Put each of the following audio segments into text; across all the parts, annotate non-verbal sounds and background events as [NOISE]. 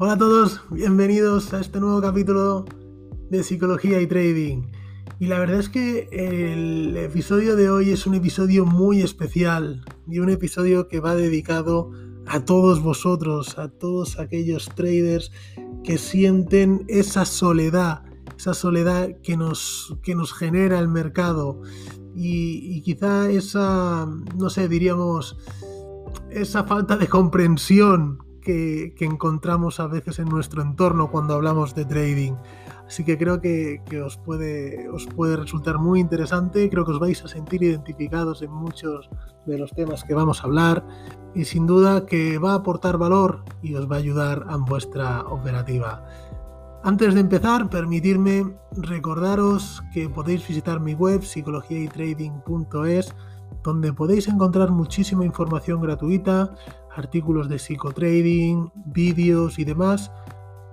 Hola a todos, bienvenidos a este nuevo capítulo de Psicología y Trading. Y la verdad es que el episodio de hoy es un episodio muy especial y un episodio que va dedicado a todos vosotros, a todos aquellos traders que sienten esa soledad, esa soledad que nos, que nos genera el mercado y, quizá esa, no sé, diríamos, esa falta de comprensión que, encontramos a veces en nuestro entorno cuando hablamos de trading. Así que creo que, os, puede, os puede resultar muy interesante, creo que os vais a sentir identificados en muchos de los temas que vamos a hablar y sin duda que va a aportar valor y os va a ayudar en vuestra operativa. Antes de empezar, permitirme recordaros que podéis visitar mi web psicologiaytrading.es donde podéis encontrar muchísima información gratuita, artículos de psicotrading, vídeos y demás.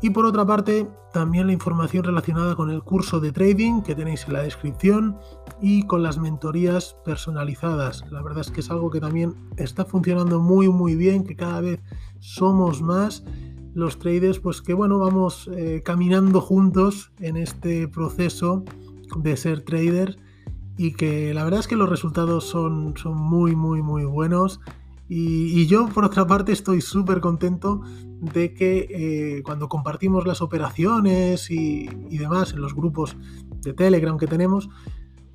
Y por otra parte, también la información relacionada con el curso de trading que tenéis en la descripción y con las mentorías personalizadas. La verdad es que es algo que también está funcionando muy muy bien, que cada vez somos más los traders, pues que bueno, vamos eh, caminando juntos en este proceso de ser traders y que la verdad es que los resultados son, son muy, muy, muy buenos. Y, yo, por otra parte, estoy súper contento de que eh, cuando compartimos las operaciones y, demás en los grupos de Telegram que tenemos,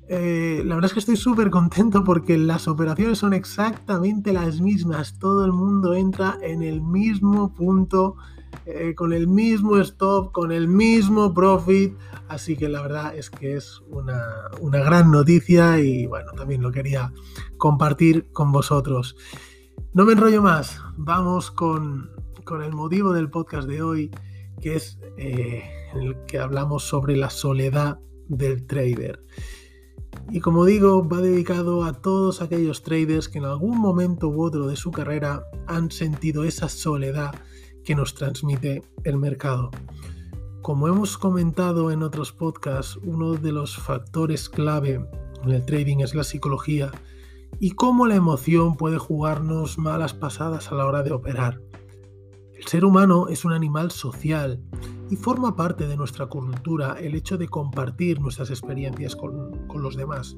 eh, la verdad es que estoy súper contento porque las operaciones son exactamente las mismas. Todo el mundo entra en el mismo punto eh, con el mismo stop, con el mismo profit. Así que la verdad es que es una, gran noticia y bueno, también lo quería compartir con vosotros. No me enrollo más, vamos con, el motivo del podcast de hoy, que es eh, el que hablamos sobre la soledad del trader. Y como digo, va dedicado a todos aquellos traders que en algún momento u otro de su carrera han sentido esa soledad que nos transmite el mercado. Como hemos comentado en otros podcasts, uno de los factores clave en el trading es la psicología y cómo la emoción puede jugarnos malas pasadas a la hora de operar. El ser humano es un animal social y forma parte de nuestra cultura el hecho de compartir nuestras experiencias con, con los demás.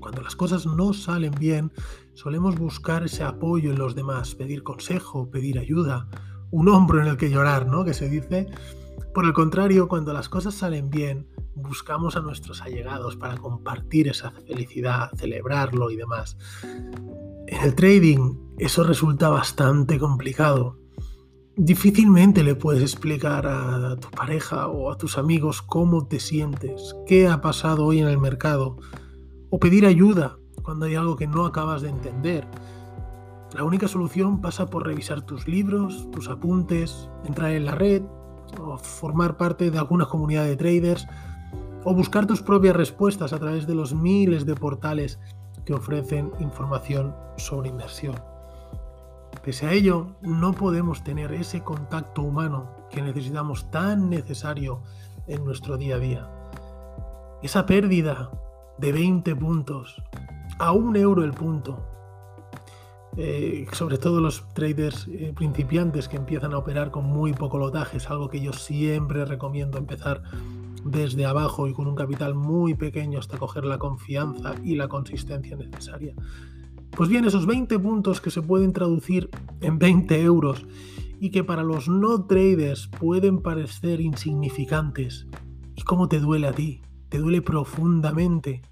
Cuando las cosas no salen bien, solemos buscar ese apoyo en los demás, pedir consejo, pedir ayuda un hombro en el que llorar, ¿no? Que se dice. Por el contrario, cuando las cosas salen bien, buscamos a nuestros allegados para compartir esa felicidad, celebrarlo y demás. En el trading eso resulta bastante complicado. Difícilmente le puedes explicar a tu pareja o a tus amigos cómo te sientes, qué ha pasado hoy en el mercado, o pedir ayuda cuando hay algo que no acabas de entender la única solución pasa por revisar tus libros, tus apuntes, entrar en la red, o formar parte de alguna comunidad de traders, o buscar tus propias respuestas a través de los miles de portales que ofrecen información sobre inversión. Pese a ello, no podemos tener ese contacto humano que necesitamos tan necesario en nuestro día a día. Esa pérdida de 20 puntos a un euro el punto eh, sobre todo los traders eh, principiantes que empiezan a operar con muy poco lotaje, es algo que yo siempre recomiendo empezar desde abajo y con un capital muy pequeño hasta coger la confianza y la consistencia necesaria. Pues bien, esos 20 puntos que se pueden traducir en 20 euros y que para los no traders pueden parecer insignificantes, ¿y cómo te duele a ti? Te duele profundamente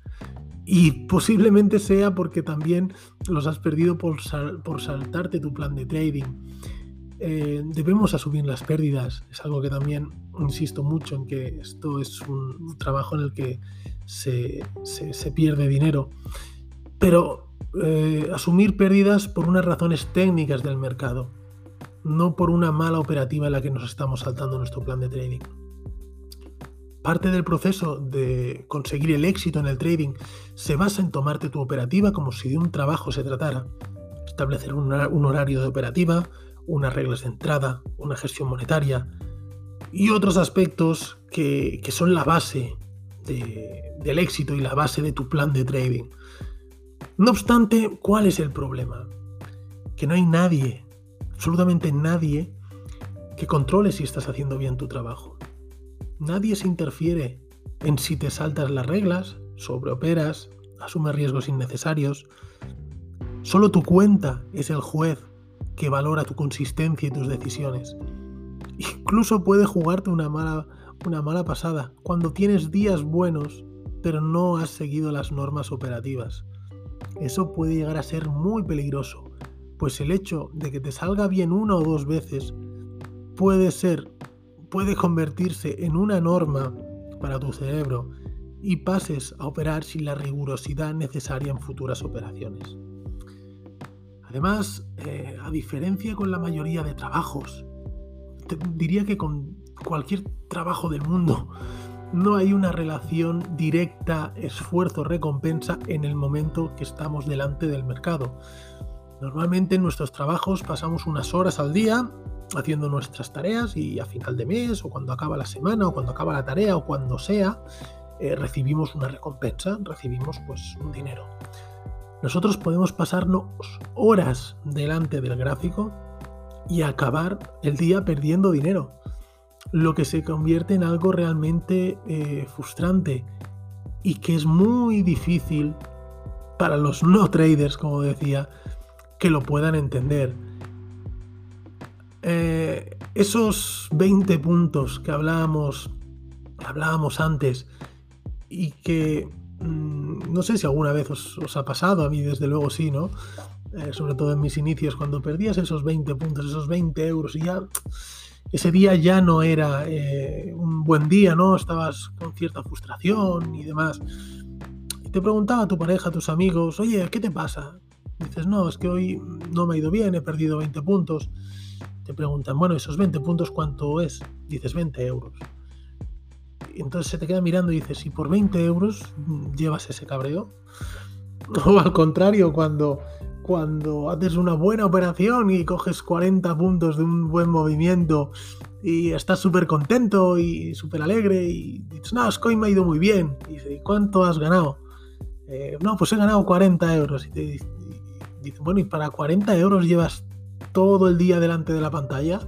y posiblemente sea porque también los has perdido por, por saltarte tu plan de trading. Eh, debemos asumir las pérdidas. Es algo que también insisto mucho en que esto es un trabajo en el que se, pierde dinero. Pero eh, asumir pérdidas por unas razones técnicas del mercado, no por una mala operativa en la que nos estamos saltando nuestro plan de trading. Parte del proceso de conseguir el éxito en el trading se basa en tomarte tu operativa como si de un trabajo se tratara, establecer un, horario de operativa, unas reglas de entrada, una gestión monetaria y otros aspectos que, son la base del éxito y la base de tu plan de trading. No obstante, ¿cuál es el problema? Que no hay nadie, absolutamente nadie, que controles si estás haciendo bien tu trabajo. Nadie se interfiere en si te saltas las reglas, sobreoperas, asumes riesgos innecesarios. Solo tu cuenta es el juez que valora tu consistencia y tus decisiones. Incluso puede jugarte una mala, una mala pasada cuando tienes días buenos pero no has seguido las normas operativas. Eso puede llegar a ser muy peligroso, pues el hecho de que te salga bien una o dos veces puede ser, puede convertirse en una norma para tu cerebro y pases a operar sin la rigurosidad necesaria en futuras operaciones. Además, eh, a diferencia con la mayoría de trabajos, diría que con cualquier trabajo del mundo, no hay una relación directa esfuerzo-recompensa en el momento que estamos delante del mercado. Normalmente en nuestros trabajos pasamos unas horas al día haciendo nuestras tareas y a final de mes o cuando acaba la semana o cuando acaba la tarea o cuando sea, eh, recibimos una recompensa, recibimos pues un dinero. Nosotros podemos pasarnos horas delante del gráfico y acabar el día perdiendo dinero, lo que se convierte en algo realmente eh, frustrante y que es muy difícil para los no traders, como decía, que lo puedan entender. Eh, esos 20 puntos que hablábamos, hablábamos antes y que mm, no sé si alguna vez os, ha pasado, a mí desde luego sí, ¿no? Eh, sobre todo en mis inicios, cuando perdías esos 20 puntos, esos 20 euros y ya ese día ya no era eh, un buen día, ¿no? Estabas con cierta frustración y demás. Y te preguntaba a tu pareja, a tus amigos, oye, ¿qué te pasa? Dices, no, es que hoy no me ha ido bien, he perdido 20 puntos. Te preguntan, bueno, esos 20 puntos, ¿cuánto es? Dices, 20 euros. Entonces se te queda mirando y dices, ¿y por 20 euros llevas ese cabreo? [LAUGHS] O al contrario, cuando, cuando haces una buena operación y coges 40 puntos de un buen movimiento y estás súper contento y súper alegre y dices, no, Scoin me ha ido muy bien. Y dices, ¿cuánto has ganado? Eh, no, pues he ganado 40 euros. Y te dices, bueno, ¿y para 40 euros llevas todo el día delante de la pantalla.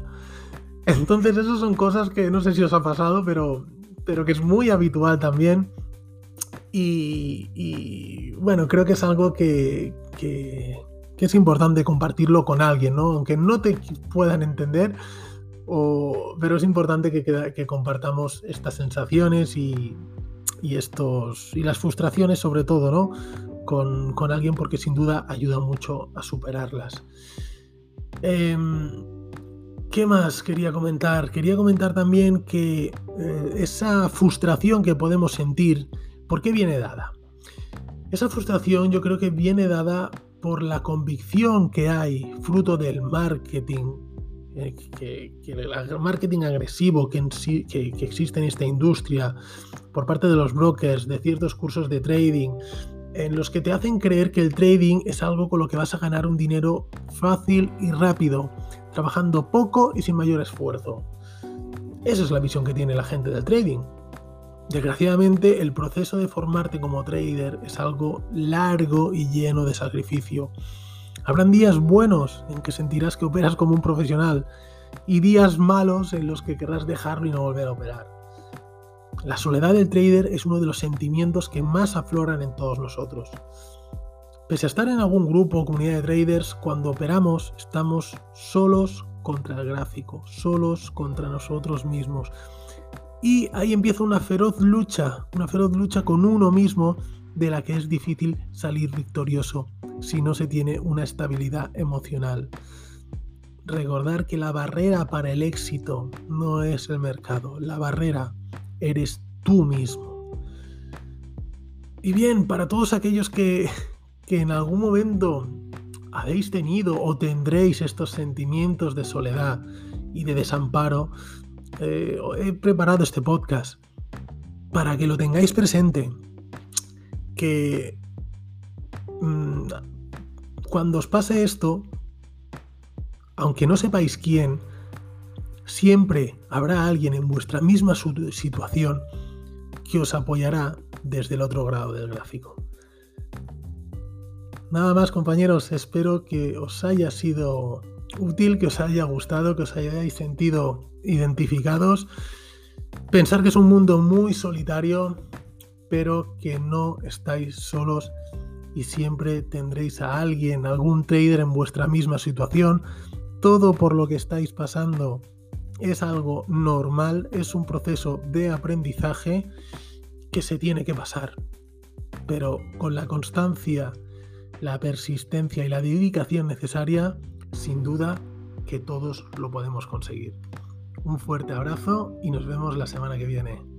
[LAUGHS] Entonces, esas son cosas que no sé si os ha pasado, pero, pero que es muy habitual también. Y, bueno, creo que es algo que, que, es importante compartirlo con alguien, ¿no? Aunque no te puedan entender, pero es importante que, que compartamos estas sensaciones y, y, estos, y las frustraciones sobre todo, ¿no? Con, con alguien porque sin duda ayuda mucho a superarlas. Em, ¿Qué más quería comentar? Quería comentar también que eh, esa frustración que podemos sentir, ¿por qué viene dada? Esa frustración yo creo que viene dada por la convicción que hay, fruto del marketing, eh, que, el marketing agresivo que, que, que existe en esta industria, por parte de los brokers, de ciertos cursos de trading, en los que te hacen creer que el trading es algo con lo que vas a ganar un dinero fácil y rápido, trabajando poco y sin mayor esfuerzo. Esa es la visión que tiene la gente del trading. Desgraciadamente, el proceso de formarte como trader es algo largo y lleno de sacrificio. Habrán días buenos en que sentirás que operas como un profesional y días malos en los que querrás dejarlo y no volver a operar. La soledad del trader es uno de los sentimientos que más afloran en todos nosotros. Pese a estar en algún grupo o comunidad de traders, cuando operamos estamos solos contra el gráfico, solos contra nosotros mismos. Y ahí empieza una feroz lucha, una feroz lucha con uno mismo de la que es difícil salir victorioso si no se tiene una estabilidad emocional. Recordar que la barrera para el éxito no es el mercado, la barrera eres tú mismo. Y bien, para todos aquellos que, en algún momento habéis tenido o tendréis estos sentimientos de soledad y de desamparo, eh, he preparado este podcast para que lo tengáis presente. Que mm, cuando os pase esto, aunque no sepáis quién, Siempre habrá alguien en vuestra misma situación que os apoyará desde el otro grado del gráfico. Nada más compañeros, espero que os haya sido útil, que os haya gustado, que os hayáis sentido identificados. Pensar que es un mundo muy solitario, pero que no estáis solos y siempre tendréis a alguien, algún trader en vuestra misma situación. Todo por lo que estáis pasando es algo normal, es un proceso de aprendizaje que se tiene que pasar. Pero con la constancia, la persistencia y la dedicación necesaria, sin duda que todos lo podemos conseguir. Un fuerte abrazo y nos vemos la semana que viene.